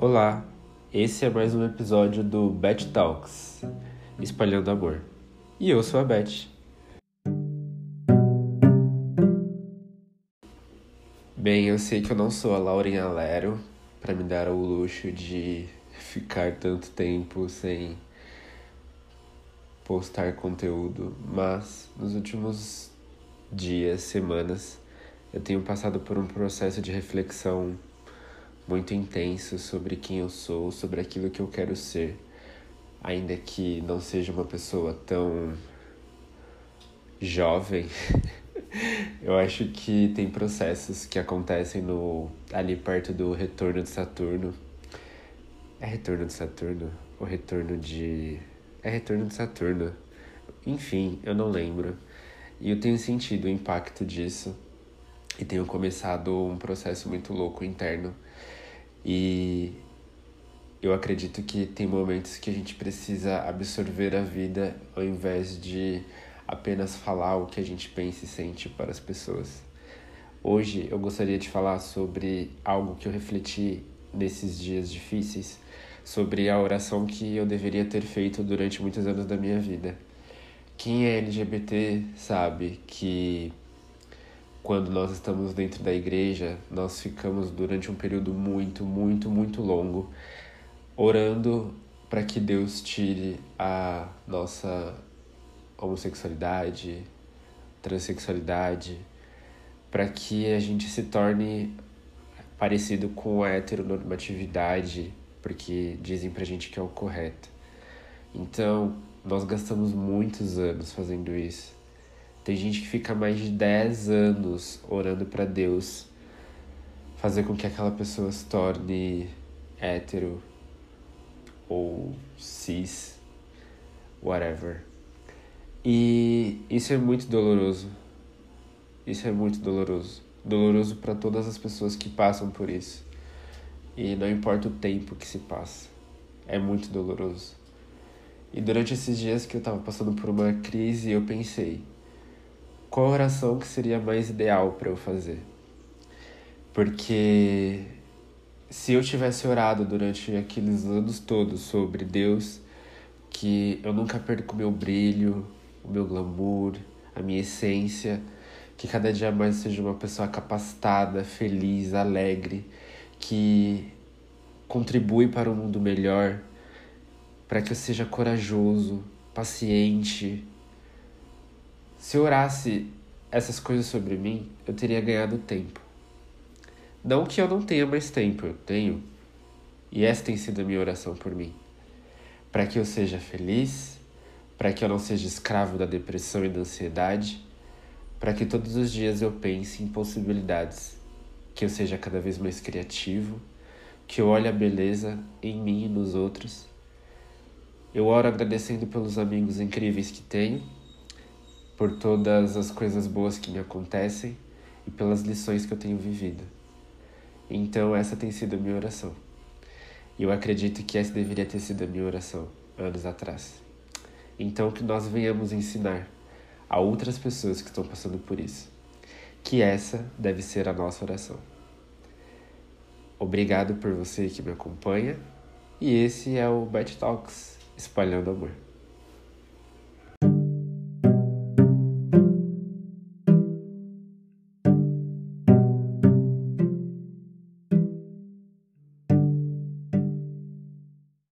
Olá, esse é mais um episódio do Bet Talks, espalhando amor. E eu sou a Beth. Bem, eu sei que eu não sou a Lauren Lero para me dar o luxo de ficar tanto tempo sem postar conteúdo, mas nos últimos dias, semanas, eu tenho passado por um processo de reflexão muito intenso sobre quem eu sou, sobre aquilo que eu quero ser, ainda que não seja uma pessoa tão jovem. eu acho que tem processos que acontecem no ali perto do retorno de Saturno. É retorno de Saturno ou retorno de é retorno de Saturno. Enfim, eu não lembro. E eu tenho sentido o impacto disso e tenho começado um processo muito louco interno e eu acredito que tem momentos que a gente precisa absorver a vida ao invés de apenas falar o que a gente pensa e sente para as pessoas. Hoje eu gostaria de falar sobre algo que eu refleti nesses dias difíceis, sobre a oração que eu deveria ter feito durante muitos anos da minha vida. Quem é LGBT sabe que quando nós estamos dentro da igreja, nós ficamos durante um período muito, muito, muito longo orando para que Deus tire a nossa homossexualidade, transexualidade, para que a gente se torne parecido com a heteronormatividade, porque dizem pra gente que é o correto. Então, nós gastamos muitos anos fazendo isso. Tem gente que fica mais de 10 anos orando para Deus fazer com que aquela pessoa se torne hétero ou cis, whatever. E isso é muito doloroso. Isso é muito doloroso. Doloroso para todas as pessoas que passam por isso. E não importa o tempo que se passa. É muito doloroso. E durante esses dias que eu tava passando por uma crise, eu pensei: qual oração que seria mais ideal para eu fazer. Porque se eu tivesse orado durante aqueles anos todos sobre Deus, que eu nunca perco meu brilho, o meu glamour, a minha essência, que cada dia mais seja uma pessoa capacitada, feliz, alegre, que contribui para um mundo melhor, para que eu seja corajoso, paciente, se orasse essas coisas sobre mim, eu teria ganhado tempo. Não que eu não tenha mais tempo, eu tenho. E essa tem sido a minha oração por mim. Para que eu seja feliz, para que eu não seja escravo da depressão e da ansiedade, para que todos os dias eu pense em possibilidades, que eu seja cada vez mais criativo, que eu olhe a beleza em mim e nos outros. Eu oro agradecendo pelos amigos incríveis que tenho por todas as coisas boas que me acontecem e pelas lições que eu tenho vivido. Então, essa tem sido a minha oração. E eu acredito que essa deveria ter sido a minha oração anos atrás. Então, que nós venhamos ensinar a outras pessoas que estão passando por isso que essa deve ser a nossa oração. Obrigado por você que me acompanha e esse é o Bet Talks espalhando amor.